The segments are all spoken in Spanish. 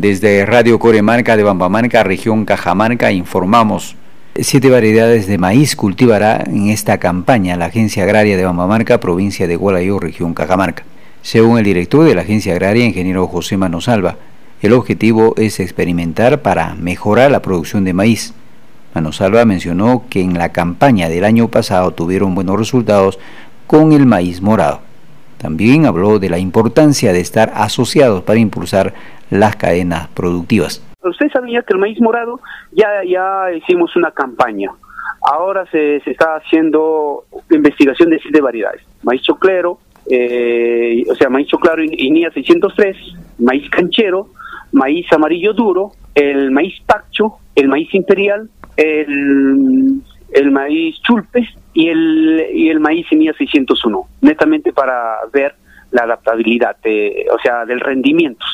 Desde Radio Coremarca de Bambamarca, región Cajamarca, informamos. Siete variedades de maíz cultivará en esta campaña la Agencia Agraria de Bambamarca, provincia de Gualayo, región Cajamarca. Según el director de la Agencia Agraria, ingeniero José Manosalva, el objetivo es experimentar para mejorar la producción de maíz. Manosalva mencionó que en la campaña del año pasado tuvieron buenos resultados con el maíz morado. También habló de la importancia de estar asociados para impulsar las cadenas productivas. Usted sabía que el maíz morado ya, ya hicimos una campaña. Ahora se, se está haciendo investigación de siete variedades. Maíz choclero, eh, o sea, maíz choclero INIA 603, maíz canchero, maíz amarillo duro, el maíz pacho, el maíz imperial, el, el maíz chulpe y el, y el maíz INIA 601, netamente para ver la adaptabilidad, o sea, del rendimiento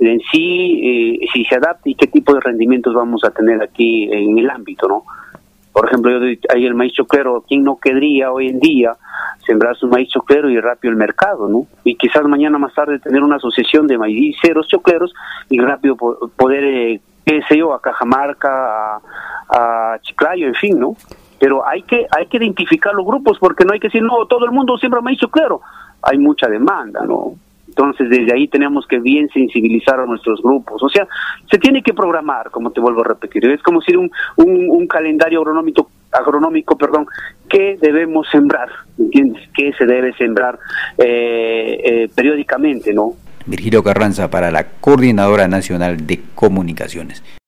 en sí, eh, si se adapta y qué tipo de rendimientos vamos a tener aquí en el ámbito, ¿no? Por ejemplo, yo ahí el maíz choclero, ¿quién no querría hoy en día sembrar su maíz choclero y rápido el mercado, ¿no? Y quizás mañana más tarde tener una asociación de maíceros chocleros y rápido poder, eh, qué sé yo, a Cajamarca, a, Chiclayo, en fin, ¿no? Pero hay que, hay que identificar los grupos porque no hay que decir, no, todo el mundo siembra maíz choclero. Hay mucha demanda, ¿no? Entonces, desde ahí tenemos que bien sensibilizar a nuestros grupos. O sea, se tiene que programar, como te vuelvo a repetir. Es como si un, un, calendario agronómico, agronómico, perdón, ¿qué debemos sembrar? ¿Entiendes? ¿Qué se debe sembrar eh, eh, periódicamente, no? Virgilio Carranza para la Coordinadora Nacional de Comunicaciones.